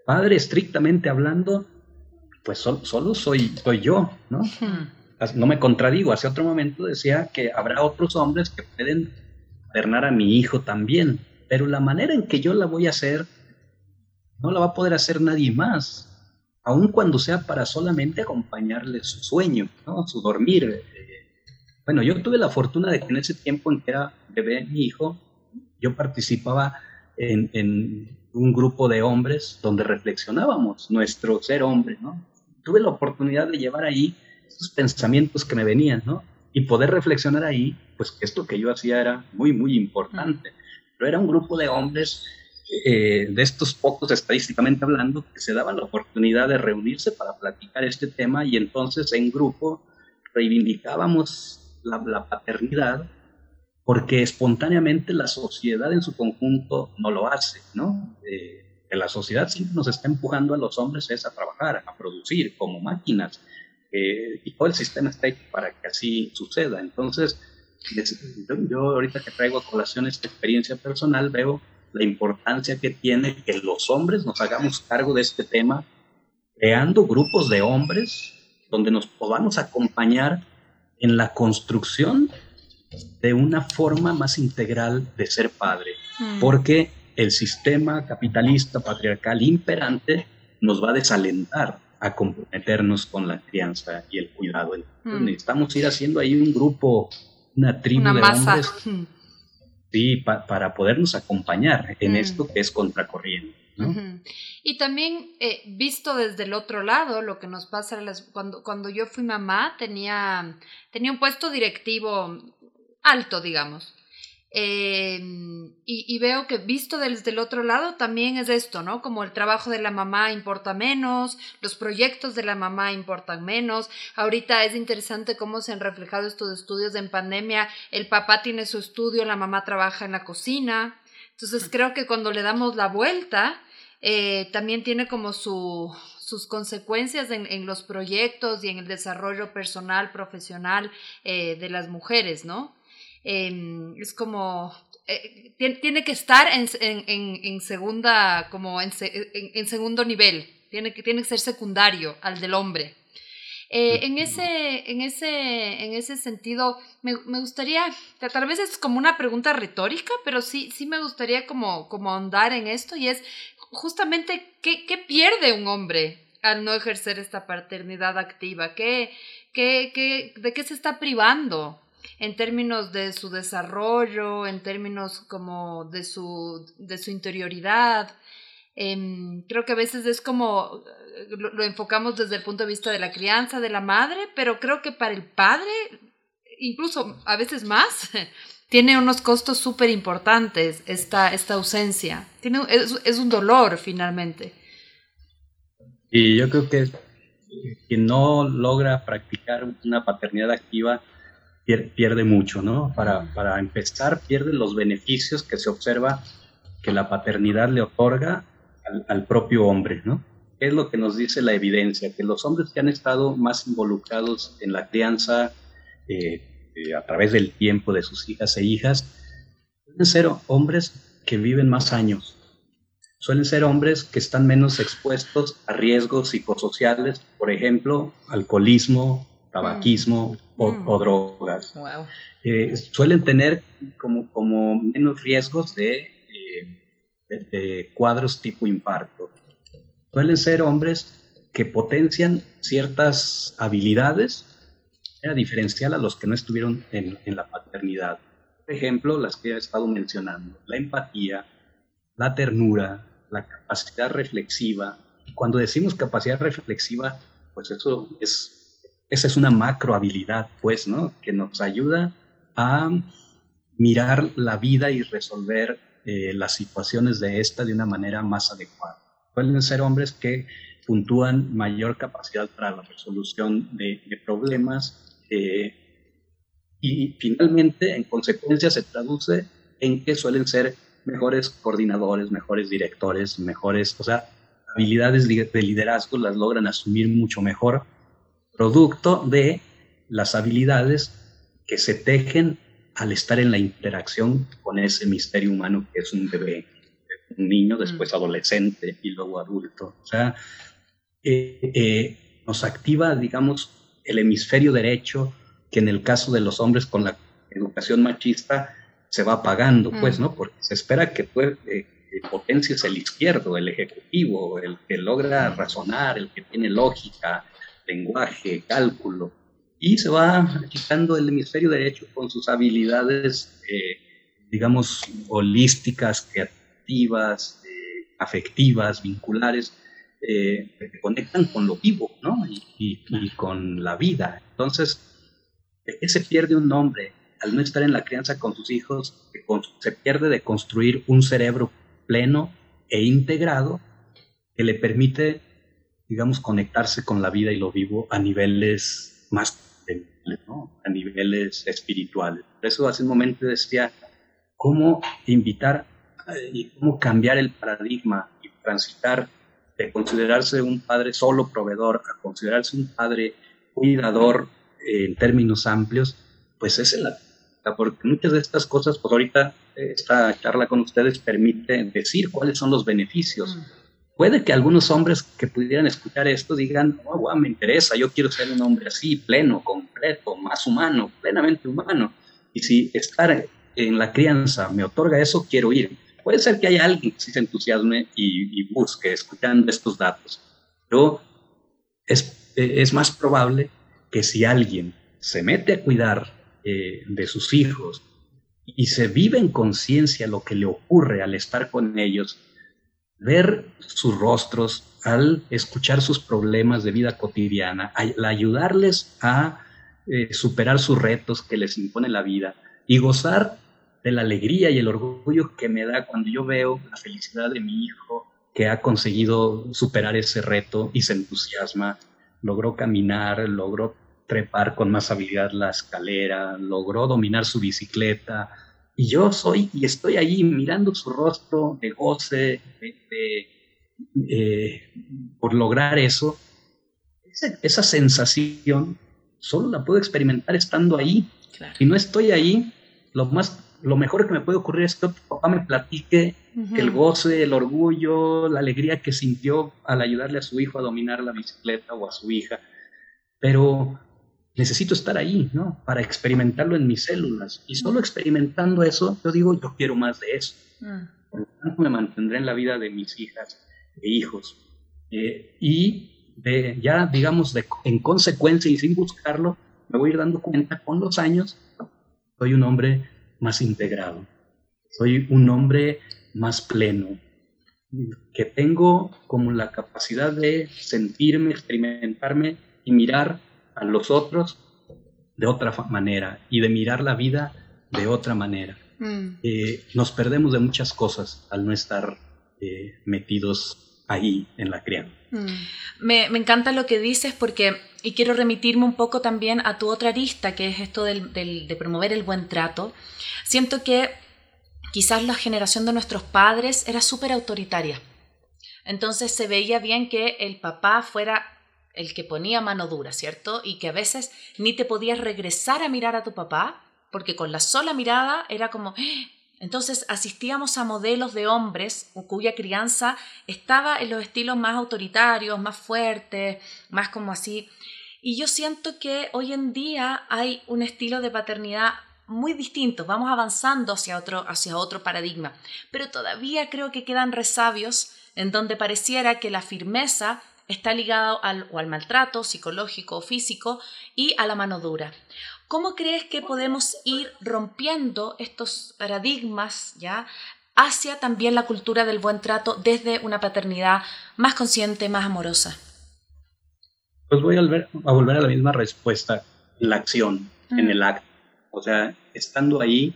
padre, estrictamente hablando, pues solo, soy, soy yo, ¿no? No me contradigo, hace otro momento decía que habrá otros hombres que pueden pernar a mi hijo también, pero la manera en que yo la voy a hacer no la va a poder hacer nadie más, aun cuando sea para solamente acompañarle su sueño, ¿no? su dormir. Bueno, yo tuve la fortuna de que en ese tiempo en que era bebé mi hijo, yo participaba en, en un grupo de hombres donde reflexionábamos nuestro ser hombre, ¿no? Tuve la oportunidad de llevar ahí esos pensamientos que me venían, ¿no? Y poder reflexionar ahí, pues que esto que yo hacía era muy, muy importante era un grupo de hombres, eh, de estos pocos estadísticamente hablando, que se daban la oportunidad de reunirse para platicar este tema y entonces en grupo reivindicábamos la, paternidad porque espontáneamente la sociedad en su conjunto no lo hace, ¿no? Eh, que la sociedad siempre nos está empujando a los hombres es a trabajar, a producir como máquinas, eh, y todo el sistema está hecho para que así suceda. Entonces, yo ahorita que traigo a colación esta experiencia personal, veo la importancia que tiene que los hombres nos hagamos cargo de este tema, creando grupos de hombres donde nos podamos acompañar en la construcción de una forma más integral de ser padre, mm. porque el sistema capitalista patriarcal imperante nos va a desalentar a comprometernos con la crianza y el cuidado. Mm. necesitamos ir haciendo ahí un grupo una tribu de hombres. Sí, para podernos acompañar en mm. esto que es contracorriente. Y también eh, visto desde el otro lado, lo que nos pasa cuando, cuando yo fui mamá, tenía, tenía un puesto directivo alto, digamos. Em, y, veo que visto desde el otro lado también es esto, ¿no? Como el trabajo de la mamá importa menos, los proyectos de la mamá importan menos. Ahorita es interesante cómo se han reflejado estos estudios en pandemia. El papá tiene su estudio, la mamá trabaja en la cocina. Entonces creo que cuando le damos la vuelta, eh, también tiene como su, sus consecuencias en, los proyectos y en el desarrollo personal, profesional eh, de las mujeres, ¿no? Es como, eh, tiene, que estar en, en, segunda, como en, segundo nivel, tiene que, tiene que ser secundario al del hombre. Eh, en, ese, en, ese, en ese sentido, me, me, gustaría, tal vez es como una pregunta retórica, pero sí, sí me gustaría como, como ahondar en esto y es justamente qué, qué pierde un hombre al no ejercer esta paternidad activa, ¿Qué, qué, qué, de qué se está privando en términos de su desarrollo, en términos como de su, de su interioridad. Em, creo que a veces es como, lo, enfocamos desde el punto de vista de la crianza de la madre, pero creo que para el padre, incluso a veces más, tiene unos costos súper importantes esta, esta ausencia. Es, es, un dolor finalmente. Y yo creo que quien no logra practicar una paternidad activa pierde mucho, ¿no? Para, para empezar, pierde los beneficios que se observa que la paternidad le otorga al, propio hombre, ¿no? ¿Qué es lo que nos dice la evidencia? Que los hombres que han estado más involucrados en la crianza eh, eh, a través del tiempo de sus hijas e hijas, suelen ser hombres que viven más años, suelen ser hombres que están menos expuestos a riesgos psicosociales, por ejemplo, alcoholismo, tabaquismo o, mm. drogas. Eh, suelen tener como, como menos riesgos de de, cuadros tipo infarto. Suelen ser hombres que potencian ciertas habilidades, era diferencial a los que no estuvieron en, la paternidad. Por ejemplo, las que he estado mencionando, la empatía, la ternura, la capacidad reflexiva. Cuando decimos capacidad reflexiva, pues eso es, esa es una macro habilidad, pues, ¿no? Que nos ayuda a mirar la vida y resolver eh, las situaciones de esta de una manera más adecuada. Pueden ser hombres que puntúan mayor capacidad para la resolución de, problemas eh, y finalmente, en consecuencia, se traduce en que suelen ser mejores coordinadores, mejores directores, mejores, o sea, habilidades de liderazgo las logran asumir mucho mejor, producto de las habilidades que se tejen al estar en la interacción con ese misterio humano que es un bebé, un niño, después mm. adolescente y luego adulto. O sea, eh, eh, nos activa, digamos, el hemisferio derecho, que en el caso de los hombres con la educación machista se va apagando, mm. pues, ¿no? Porque se espera que tú eh, potencies el izquierdo, el ejecutivo, el que logra mm. razonar, el que tiene lógica, lenguaje, cálculo y se va quitando el hemisferio derecho con sus habilidades, eh, digamos, holísticas, creativas, eh, afectivas, vinculares, eh, que conectan con lo vivo, ¿no? Y, con la vida. Entonces, qué se pierde un hombre al no estar en la crianza con sus hijos? se pierde de construir un cerebro pleno e integrado que le permite, digamos, conectarse con la vida y lo vivo a niveles más a niveles espirituales. Por eso hace un momento decía, cómo invitar eh, y cómo cambiar el paradigma y transitar de considerarse un padre solo proveedor a considerarse un padre cuidador eh, en términos amplios, pues es el porque muchas de estas cosas, pues ahorita eh, esta charla con ustedes permite decir cuáles son los beneficios. Mm. Puede que algunos hombres que pudieran escuchar esto digan, oh, me interesa, yo quiero ser un hombre así, pleno, completo, más humano, plenamente humano. Y si estar en la crianza me otorga eso, quiero ir. Puede ser que haya alguien que se entusiasme y, busque escuchando estos datos, pero es, es, más probable que si alguien se mete a cuidar eh, de sus hijos y se vive en conciencia lo que le ocurre al estar con ellos, ver sus rostros, al escuchar sus problemas de vida cotidiana, al ayudarles a eh, superar sus retos que les impone la vida y gozar de la alegría y el orgullo que me da cuando yo veo la felicidad de mi hijo que ha conseguido superar ese reto y se entusiasma, logró caminar, logró trepar con más habilidad la escalera, logró dominar su bicicleta, y yo soy y estoy allí mirando su rostro de goce, eh, por lograr eso. Esa, sensación solo la puedo experimentar estando ahí. Si no estoy ahí, lo, más, lo mejor que me puede ocurrir es que papá me platique el goce, el orgullo, la alegría que sintió al ayudarle a su hijo a dominar la bicicleta o a su hija. Pero necesito estar ahí, ¿no? Para experimentarlo en mis células. Y solo experimentando eso, yo digo, yo quiero más de eso. Mm. Por lo tanto, me mantendré en la vida de mis hijas e hijos. Eh, y de, ya, digamos, de, en consecuencia y sin buscarlo, me voy a ir dando cuenta con los años, soy un hombre más integrado. Soy un hombre más pleno, que tengo como la capacidad de sentirme, experimentarme y mirar a los otros de otra manera y de mirar la vida de otra manera. Mm. Eh, nos perdemos de muchas cosas al no estar eh, metidos ahí en la crianza. Mm. Me, encanta lo que dices porque, y quiero remitirme un poco también a tu otra arista, que es esto de promover el buen trato. Siento que quizás la generación de nuestros padres era súper autoritaria. Entonces se veía bien que el papá fuera el que ponía mano dura, ¿cierto? Y que a veces ni te podías regresar a mirar a tu papá, porque con la sola mirada era como... ¡Ah! Entonces asistíamos a modelos de hombres cuya crianza estaba en los estilos más autoritarios, más fuertes, más como así. Y yo siento que hoy en día hay un estilo de paternidad muy distinto, vamos avanzando hacia otro, hacia otro paradigma, pero todavía creo que quedan resabios en donde pareciera que la firmeza está ligada al, o al maltrato psicológico o físico y a la mano dura. ¿Cómo crees que podemos ir rompiendo estos paradigmas ya hacia también la cultura del buen trato desde una paternidad más consciente, más amorosa? Pues voy a volver a, volver a la misma respuesta, la acción, en el acto. O sea, estando ahí,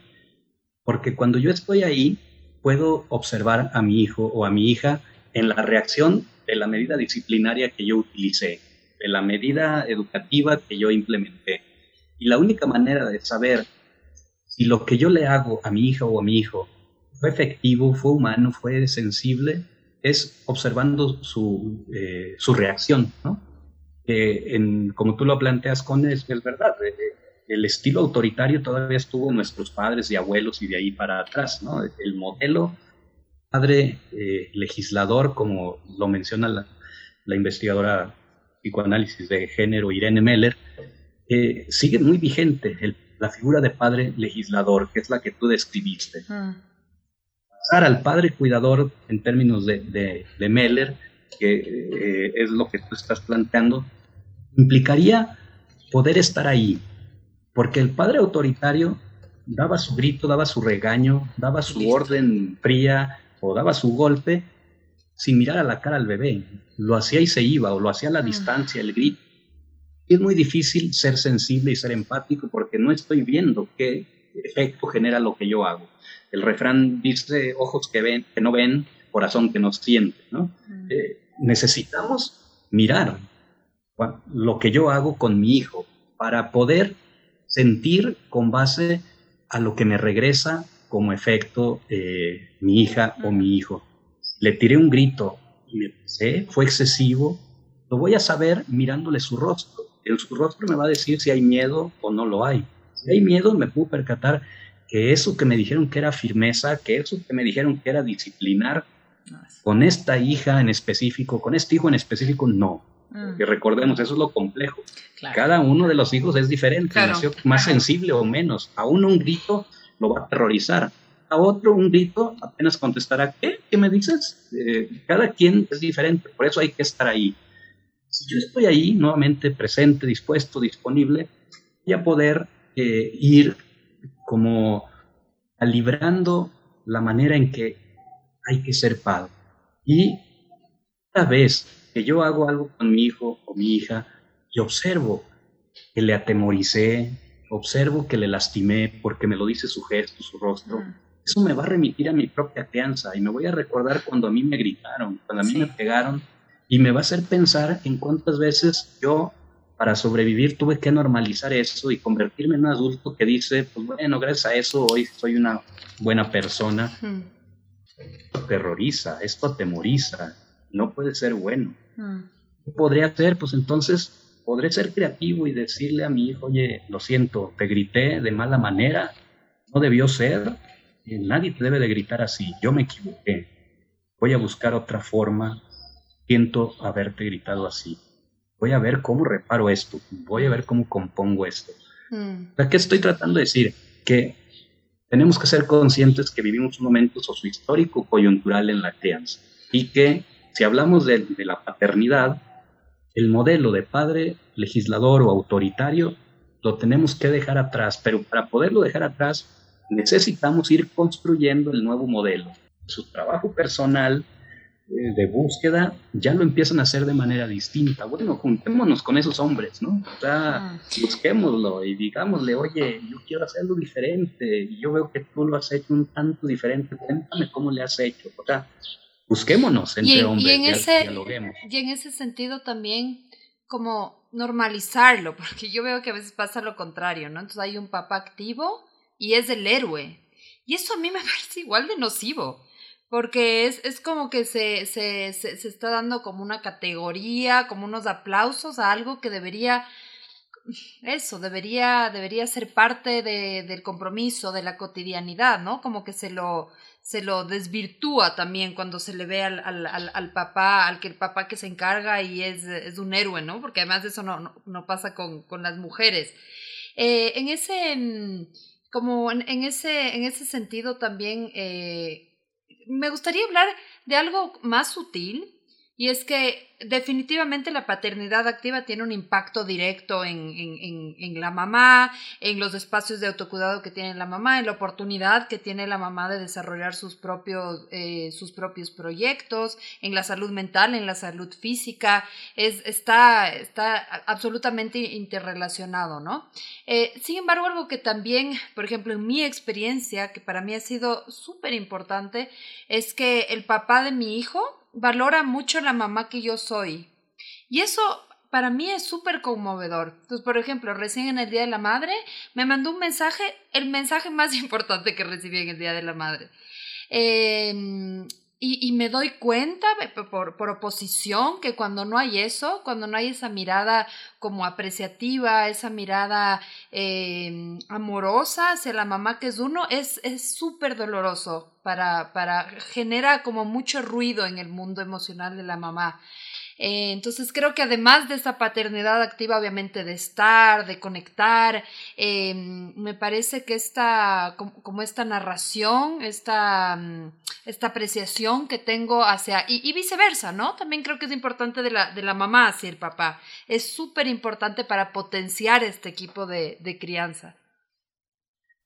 porque cuando yo estoy ahí, puedo observar a mi hijo o a mi hija en la reacción de la medida disciplinaria que yo utilicé, de la medida educativa que yo implementé. Y la única manera de saber si lo que yo le hago a mi hija o a mi hijo fue efectivo, fue humano, fue sensible, es observando su, eh, su reacción, ¿no? en, como tú lo planteas con es, es verdad, el estilo autoritario todavía estuvo nuestros padres y abuelos y de ahí para atrás, ¿no? El modelo padre eh, legislador, como lo menciona la, la, investigadora psicoanálisis de género Irene Meller, eh, sigue muy vigente la figura de padre legislador, que es la que tú describiste. Mm. Pasar al padre cuidador en términos de, de, Meller, que eh, es lo que tú estás planteando, implicaría poder estar ahí, porque el padre autoritario daba su grito, daba su regaño, daba su orden fría o daba su golpe sin mirar a la cara al bebé. Lo hacía y se iba, o lo hacía a la distancia, el grito. Y es muy difícil ser sensible y ser empático porque no estoy viendo qué efecto genera lo que yo hago. El refrán dice ojos que ven, que no ven, corazón que no siente. ¿no? Eh, necesitamos mirar lo que yo hago con mi hijo para poder sentir con base a lo que me regresa como efecto eh, mi hija o mi hijo. Le tiré un grito y me pensé, fue excesivo, lo voy a saber mirándole su rostro. El su rostro me va a decir si hay miedo o no lo hay. Si hay miedo, me puedo percatar que eso que me dijeron que era firmeza, que eso que me dijeron que era disciplinar, con esta hija en específico, con este hijo en específico, no. Mm. Recordemos, eso es lo complejo. Cada uno de los hijos es diferente, más sensible o menos. A uno un grito lo va a aterrorizar. A otro un grito apenas contestará, ¿qué? ¿Qué me dices? Eh, cada quien es diferente, por eso hay que estar ahí. Si yo estoy ahí, nuevamente presente, dispuesto, disponible, voy a poder eh, ir como calibrando la manera en que hay que ser padre. Y cada vez que yo hago algo con mi hijo o mi hija y observo que le atemoricé, observo que le lastimé porque me lo dice su gesto, su rostro, eso me va a remitir a mi propia crianza y me voy a recordar cuando a mí me gritaron, cuando a mí me pegaron y me va a hacer pensar en cuántas veces yo para sobrevivir tuve que normalizar eso y convertirme en un adulto que dice, pues bueno, gracias a eso hoy soy una buena persona. Esto terroriza, esto atemoriza, no puede ser bueno. Mm. ¿Qué podría hacer? Pues entonces podré ser creativo y decirle a mi hijo, oye, lo siento, te grité de mala manera, no debió ser, nadie te debe de gritar así, yo me equivoqué, voy a buscar otra forma, siento haberte gritado así, voy a ver cómo reparo esto, voy a ver cómo compongo esto. Mm. ¿Qué estoy tratando de decir? Que tenemos que ser conscientes que vivimos un momento sociohistórico coyuntural en la crianza y que si hablamos de, la paternidad, el modelo de padre legislador o autoritario lo tenemos que dejar atrás, pero para poderlo dejar atrás necesitamos ir construyendo el nuevo modelo. Su trabajo personal eh, de búsqueda ya lo empiezan a hacer de manera distinta. Bueno, juntémonos con esos hombres, ¿no? O sea, ah. busquémoslo y digámosle, oye, yo quiero hacerlo diferente y yo veo que tú lo has hecho un tanto diferente, cuéntame cómo le has hecho. O sea, busquémonos entre hombres y en ese, Y en ese sentido también como normalizarlo, porque yo veo que a veces pasa lo contrario, ¿no? Entonces hay un papá activo y es el héroe. Y eso a mí me parece igual de nocivo, porque es, es como que se, se, se, se está dando como una categoría, como unos aplausos a algo que debería eso, debería, debería ser parte de, del compromiso, de la cotidianidad, ¿no? Como que se lo, se lo desvirtúa también cuando se le ve al, al, al, papá, al que el papá que se encarga y es, es un héroe, ¿no? Porque además eso no, no, pasa con, con, las mujeres. Eh, en ese, como en, en, ese, en ese sentido también, eh, me gustaría hablar de algo más sutil, y es que definitivamente la paternidad activa tiene un impacto directo en, en, en, la mamá, en los espacios de autocuidado que tiene la mamá, en la oportunidad que tiene la mamá de desarrollar sus propios, eh, sus propios proyectos, en la salud mental, en la salud física, es, está, está absolutamente interrelacionado, ¿no? Eh, sin embargo, algo que también, por ejemplo, en mi experiencia, que para mí ha sido súper importante, es que el papá de mi hijo, valora mucho la mamá que yo soy. Y eso para mí es súper conmovedor. Entonces, por ejemplo, recién en el Día de la Madre me mandó un mensaje, el mensaje más importante que recibí en el Día de la Madre. Eh, y, me doy cuenta por, por, oposición que cuando no hay eso, cuando no hay esa mirada como apreciativa, esa mirada eh, amorosa hacia la mamá que es uno, es súper doloroso para, para, genera como mucho ruido en el mundo emocional de la mamá. Eh, entonces creo que además de esa paternidad activa, obviamente de estar, de conectar, eh, me parece que esta, como, esta narración, esta, mm, esta apreciación que tengo hacia, y, viceversa, ¿no? También creo que es importante de la, de la mamá hacia el papá. Es súper importante para potenciar este equipo de, de crianza.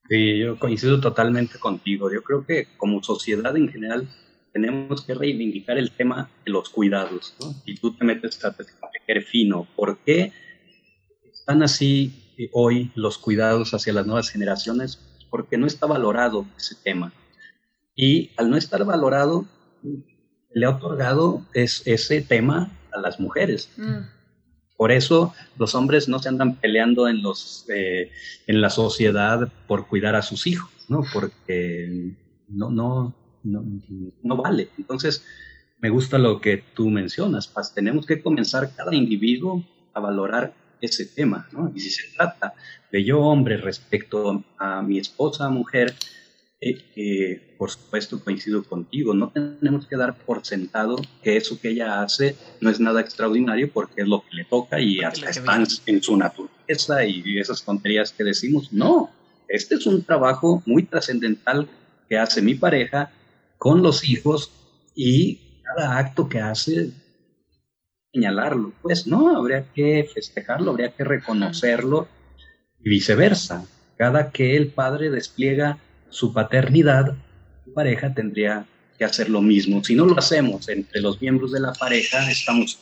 Sí, yo coincido totalmente contigo. Yo creo que como sociedad en general tenemos que reivindicar el tema de los cuidados. ¿no? Y tú te metes a tejer fino. ¿Por qué están así eh, hoy los cuidados hacia las nuevas generaciones? Porque no está valorado ese tema. Y al no estar valorado, le ha otorgado es, ese tema a las mujeres. Mm. Por eso los hombres no se andan peleando en, los, eh, en la sociedad por cuidar a sus hijos, ¿no? Porque no, no, no, no vale. Entonces, me gusta lo que tú mencionas, Paz. Tenemos que comenzar cada individuo a valorar ese tema, ¿no? Y si se trata de yo, hombre, respecto a mi esposa, mujer, eh, por supuesto coincido contigo, no tenemos que dar por sentado que eso que ella hace no es nada extraordinario porque es lo que le toca y hasta están en su naturaleza y esas tonterías que decimos. No, este es un trabajo muy trascendental que hace mi pareja con los hijos y cada acto que hace señalarlo. Pues no, habría que festejarlo, habría que reconocerlo y viceversa. Cada que el padre despliega su paternidad, su pareja tendría que hacer lo mismo. Si no lo hacemos entre los miembros de la pareja, estamos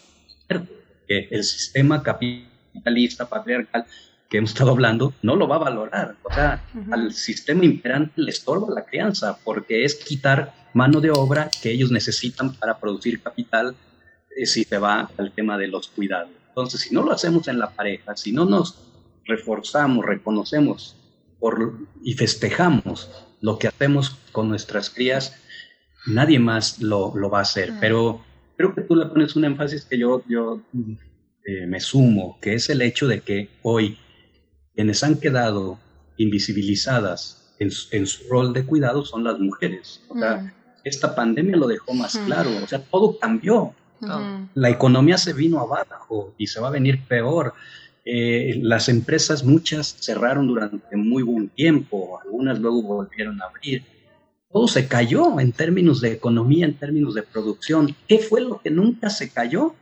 que el sistema capitalista patriarcal que hemos estado hablando no lo va a valorar. O sea, al sistema imperante le estorba la crianza porque es quitar mano de obra que ellos necesitan para producir capital eh, si se va al tema de los cuidados. Entonces, si no lo hacemos en la pareja, si no nos reforzamos, reconocemos por, y festejamos lo que hacemos con nuestras crías, nadie más lo, lo va a hacer. Pero creo que tú le pones un énfasis que yo, yo eh, me sumo, que es el hecho de que hoy quienes han quedado invisibilizadas en, en, su rol de cuidado son las mujeres. O sea, esta pandemia lo dejó más claro, o sea, todo cambió. La economía se vino abajo y se va a venir peor. Eh, las empresas, muchas cerraron durante muy buen tiempo, algunas luego volvieron a abrir. Todo se cayó en términos de economía, en términos de producción. ¿Qué fue lo que nunca se cayó?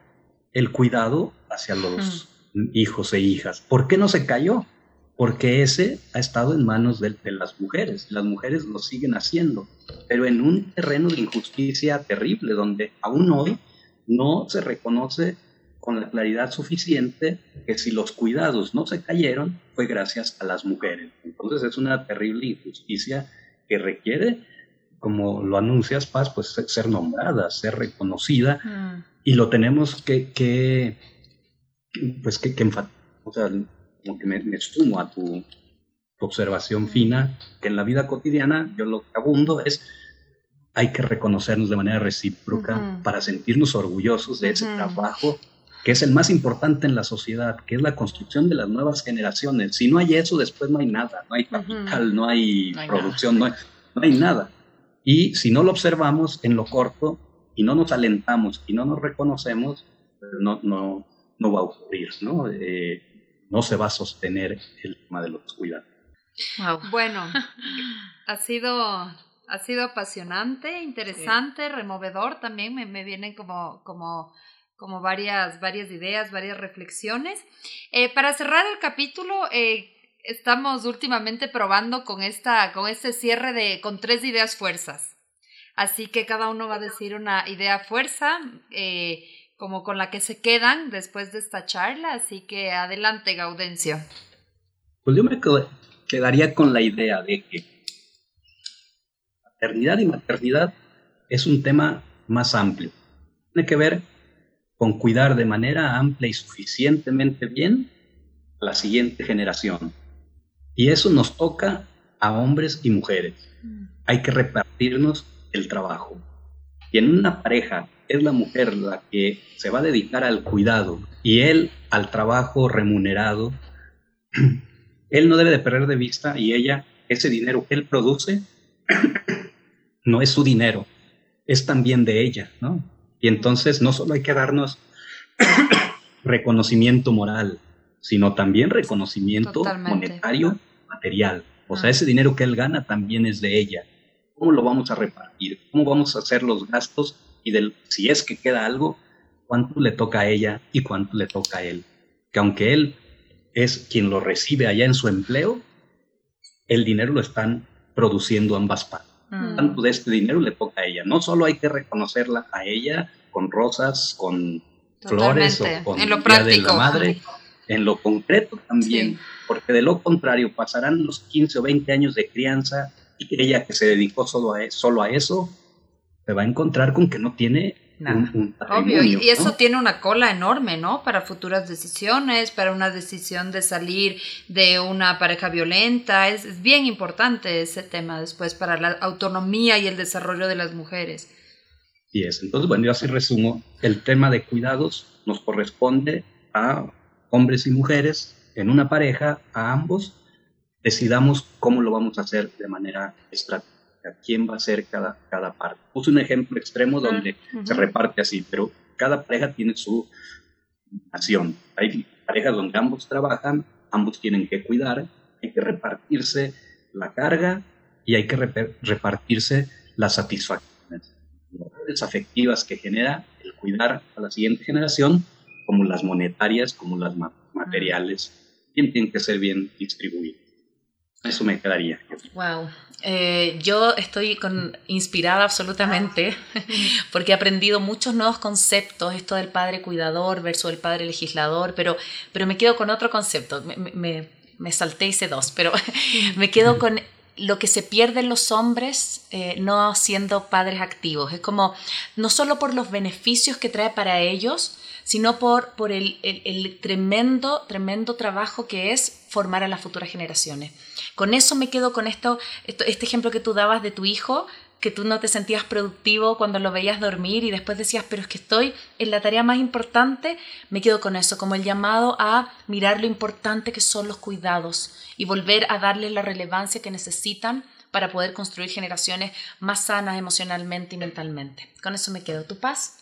El cuidado hacia los hijos e hijas. ¿Por qué no se cayó? Porque ese ha estado en manos de, las mujeres. Las mujeres lo siguen haciendo, pero en un terreno de injusticia terrible, donde aún hoy no se reconoce con la claridad suficiente que si los cuidados no se cayeron fue gracias a las mujeres. Entonces es una terrible injusticia que requiere como lo anuncias, Paz, pues ser nombrada, ser reconocida, mm. y lo tenemos que, que pues que, que enfatizar, o sea, como que me, me sumo a tu, observación mm. fina, que en la vida cotidiana yo lo que abundo es hay que reconocernos de manera recíproca para sentirnos orgullosos de ese trabajo que es el más importante en la sociedad, que es la construcción de las nuevas generaciones. Si no hay eso, después no hay nada, no hay capital, no hay, producción, no hay, no hay nada. Y si no lo observamos en lo corto y no nos alentamos y no nos reconocemos, pues no, no, no va a ocurrir, ¿no? Eh, no se va a sostener el tema de los cuidados. Bueno, ha sido, ha sido apasionante, interesante, removedor también, me, me vienen como, como, como varias, varias ideas, varias reflexiones. Eh, para cerrar el capítulo, eh, estamos últimamente probando con, esta, con este cierre de, con tres ideas fuerzas. Así que cada uno va a decir una idea fuerza, eh, como con la que se quedan después de esta charla. Así que adelante, Gaudencio. Pues yo me quedaría con la idea de que paternidad y maternidad es un tema más amplio. Tiene que ver con cuidar de manera amplia y suficientemente bien a la siguiente generación y eso nos toca a hombres y mujeres. Mm. Hay que repartirnos el trabajo. Y en una pareja es la mujer la que se va a dedicar al cuidado y él al trabajo remunerado. Él no debe de perder de vista y ella, ese dinero que él produce, no es su dinero, es también de ella, ¿no? Y entonces no solo hay que darnos reconocimiento moral, sino también reconocimiento monetario material. O sea, ah. ese dinero que él gana también es de ella. ¿Cómo lo vamos a repartir? ¿Cómo vamos a hacer los gastos? Y del, si es que queda algo, ¿cuánto le toca a ella y cuánto le toca a él? Que aunque él es quien lo recibe allá en su empleo, el dinero lo están produciendo ambas partes. Mm. Tanto de este dinero le toca a ella. No solo hay que reconocerla a ella con rosas, con flores o con en lo práctico. de la madre, en lo concreto también porque de lo contrario pasarán los 15 o 20 años de crianza y ella que se dedicó solo a, e, solo a eso, se va a encontrar con que no tiene Nada. Un, Obvio, y eso tiene una cola enorme, ¿no? Para futuras decisiones, para una decisión de salir de una pareja violenta. Es, es, bien importante ese tema después para la autonomía y el desarrollo de las mujeres. Y es. Entonces, bueno, yo así resumo. El tema de cuidados nos corresponde a hombres y mujeres en una pareja, a ambos, decidamos cómo lo vamos a hacer de manera estratégica, quién va a ser cada, cada parte. Puse un ejemplo extremo donde se reparte así, pero cada pareja tiene su acción. Hay parejas donde ambos trabajan, ambos tienen que cuidar, hay que repartirse la carga y hay que repartirse las satisfacciones las afectivas que genera el cuidar a la siguiente generación, como las monetarias, como las materiales tienen que ser bien distribuidos. Eso me quedaría. Wow. Eh, yo estoy con, inspirada absolutamente porque he aprendido muchos nuevos conceptos, esto del padre cuidador versus el padre legislador, pero, pero me quedo con otro concepto. Me, me, me salté hice dos, pero me quedo con lo que se pierden los hombres eh, no siendo padres activos. Es como, no solo por los beneficios que trae para ellos, sino por, por el, el, tremendo, tremendo trabajo que es formar a las futuras generaciones. Con eso me quedo con esto, este ejemplo que tú dabas de tu hijo, que tú no te sentías productivo cuando lo veías dormir y después decías, pero es que estoy en la tarea más importante, me quedo con eso, como el llamado a mirar lo importante que son los cuidados y volver a darles la relevancia que necesitan para poder construir generaciones más sanas emocionalmente y mentalmente. Con eso me quedo. ¿Tu paz?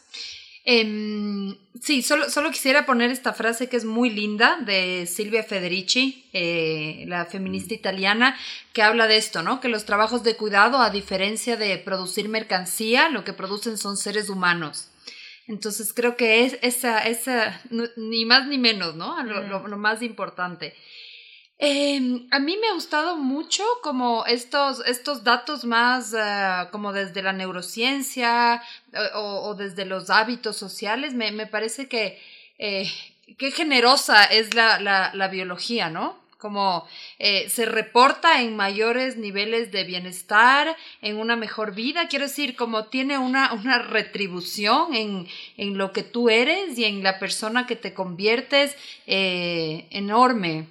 Em, sí, solo, solo, quisiera poner esta frase que es muy linda de Silvia Federici, eh, la feminista italiana, que habla de esto, ¿no? Que los trabajos de cuidado, a diferencia de producir mercancía, lo que producen son seres humanos. Entonces creo que es esa, esa ni más ni menos, ¿no? lo más importante. Eh, a mí me ha gustado mucho como estos, estos datos más uh, como desde la neurociencia o, desde los hábitos sociales. Me, me parece que eh, qué generosa es la, la, la, biología, ¿no? como eh, se reporta en mayores niveles de bienestar, en una mejor vida, quiero decir, como tiene una, una retribución en, en, lo que tú eres y en la persona que te conviertes eh, enorme.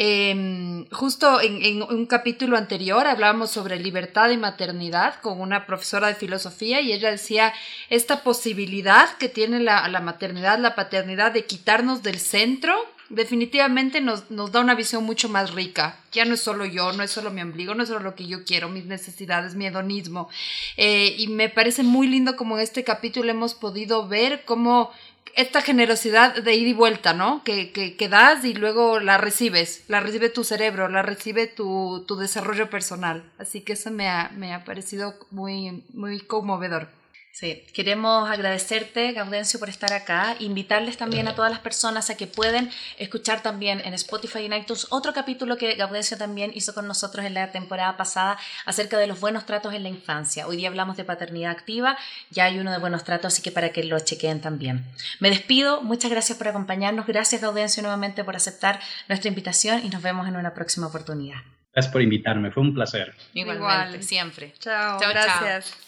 Em, justo en, un capítulo anterior hablábamos sobre libertad y maternidad con una profesora de filosofía y ella decía esta posibilidad que tiene la, maternidad, la paternidad de quitarnos del centro definitivamente nos, nos, da una visión mucho más rica. Ya no es solo yo, no es solo mi ombligo, no es solo lo que yo quiero, mis necesidades, mi hedonismo. Eh, y me parece muy lindo como en este capítulo hemos podido ver cómo esta generosidad de ir y vuelta, ¿no? Que, que, das y luego la recibes, la recibe tu cerebro, la recibe tu, tu desarrollo personal. Así que eso me ha, me ha parecido muy, muy conmovedor. Sí, queremos agradecerte, Gaudencio, por estar acá. Invitarles también a todas las personas a que pueden escuchar también en Spotify y en iTunes otro capítulo que Gaudencio también hizo con nosotros en la temporada pasada acerca de los buenos tratos en la infancia. Hoy día hablamos de paternidad activa, ya hay uno de buenos tratos, así que para que lo chequeen también. Me despido, muchas gracias por acompañarnos. Gracias, Gaudencio, nuevamente por aceptar nuestra invitación y nos vemos en una próxima oportunidad. Gracias por invitarme, fue un placer. Igualmente, siempre. Chao, chao gracias.